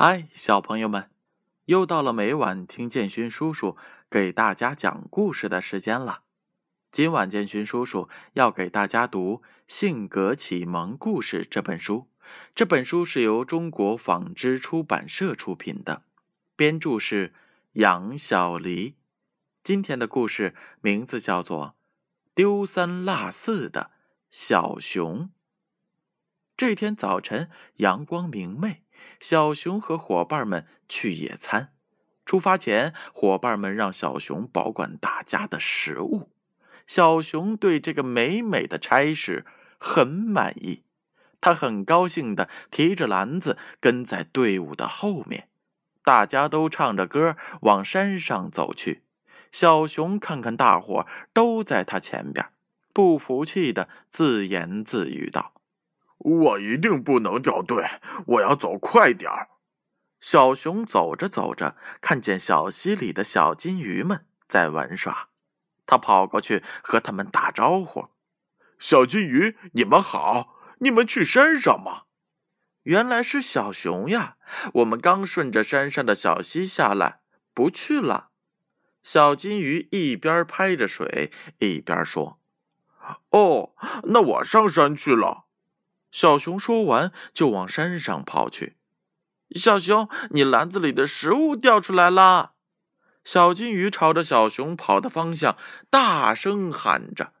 嗨，小朋友们，又到了每晚听建勋叔叔给大家讲故事的时间了。今晚建勋叔叔要给大家读《性格启蒙故事》这本书。这本书是由中国纺织出版社出品的，编著是杨小黎。今天的故事名字叫做《丢三落四的小熊》。这天早晨，阳光明媚。小熊和伙伴们去野餐。出发前，伙伴们让小熊保管大家的食物。小熊对这个美美的差事很满意，他很高兴的提着篮子跟在队伍的后面。大家都唱着歌往山上走去。小熊看看大伙都在他前边，不服气的自言自语道。我一定不能掉队，我要走快点儿。小熊走着走着，看见小溪里的小金鱼们在玩耍，他跑过去和他们打招呼：“小金鱼，你们好！你们去山上吗？”原来是小熊呀！我们刚顺着山上的小溪下来，不去了。小金鱼一边拍着水，一边说：“哦，那我上山去了。”小熊说完，就往山上跑去。小熊，你篮子里的食物掉出来啦！小金鱼朝着小熊跑的方向大声喊着。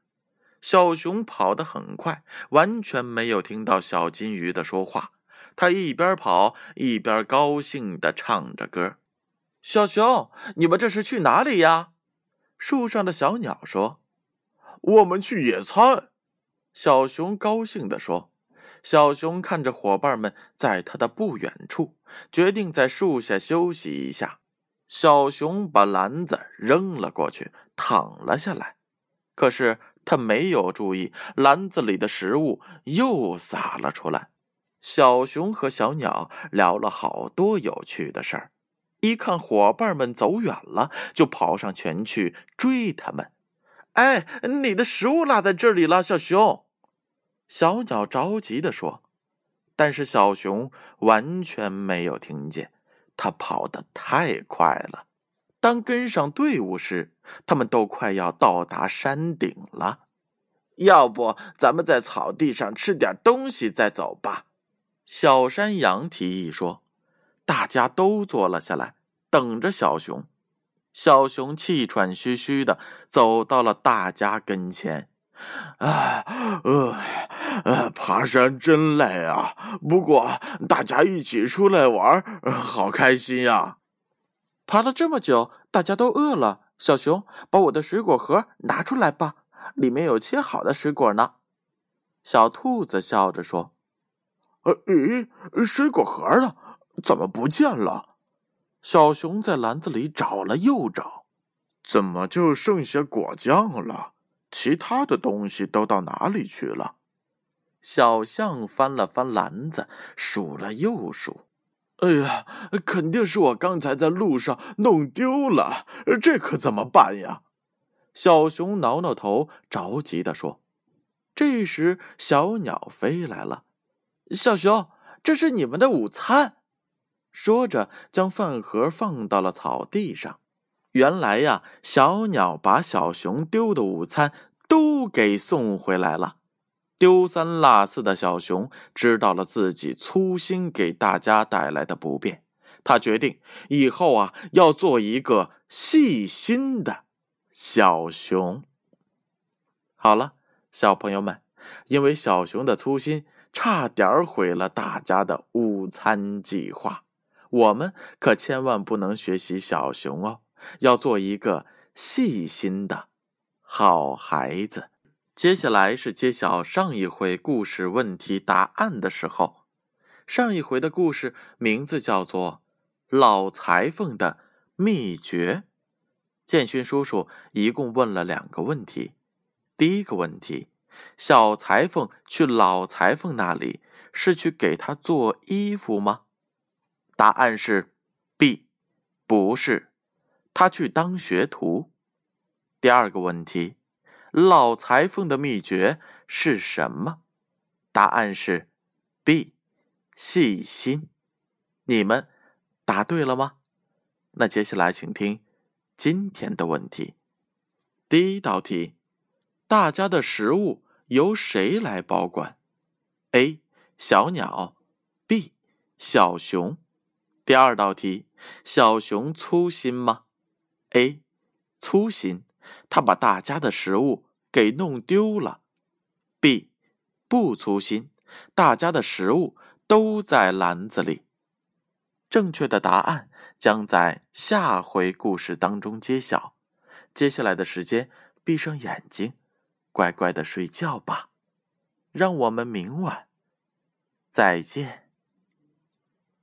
小熊跑得很快，完全没有听到小金鱼的说话。他一边跑一边高兴地唱着歌。小熊，你们这是去哪里呀？树上的小鸟说：“我们去野餐。”小熊高兴地说。小熊看着伙伴们在他的不远处，决定在树下休息一下。小熊把篮子扔了过去，躺了下来。可是他没有注意，篮子里的食物又洒了出来。小熊和小鸟聊了好多有趣的事儿，一看伙伴们走远了，就跑上前去追他们。哎，你的食物落在这里了，小熊。小鸟着急地说：“但是小熊完全没有听见，它跑得太快了。当跟上队伍时，他们都快要到达山顶了。要不，咱们在草地上吃点东西再走吧？”小山羊提议说。大家都坐了下来，等着小熊。小熊气喘吁吁地走到了大家跟前。啊，呃，呃，爬山真累啊！不过大家一起出来玩，好开心呀！爬了这么久，大家都饿了。小熊，把我的水果盒拿出来吧，里面有切好的水果呢。小兔子笑着说：“呃，咦，水果盒呢？怎么不见了？”小熊在篮子里找了又找，怎么就剩下果酱了？其他的东西都到哪里去了？小象翻了翻篮子，数了又数。哎呀，肯定是我刚才在路上弄丢了，这可怎么办呀？小熊挠挠头，着急地说。这时，小鸟飞来了。小熊，这是你们的午餐。说着，将饭盒放到了草地上。原来呀，小鸟把小熊丢的午餐都给送回来了。丢三落四的小熊知道了自己粗心给大家带来的不便，他决定以后啊要做一个细心的小熊。好了，小朋友们，因为小熊的粗心，差点毁了大家的午餐计划。我们可千万不能学习小熊哦。要做一个细心的好孩子。接下来是揭晓上一回故事问题答案的时候。上一回的故事名字叫做《老裁缝的秘诀》。建勋叔叔一共问了两个问题。第一个问题：小裁缝去老裁缝那里是去给他做衣服吗？答案是 B，不是。他去当学徒。第二个问题，老裁缝的秘诀是什么？答案是 B，细心。你们答对了吗？那接下来请听今天的问题。第一道题：大家的食物由谁来保管？A. 小鸟，B. 小熊。第二道题：小熊粗心吗？A. 粗心，他把大家的食物给弄丢了。B. 不粗心，大家的食物都在篮子里。正确的答案将在下回故事当中揭晓。接下来的时间，闭上眼睛，乖乖的睡觉吧。让我们明晚再见。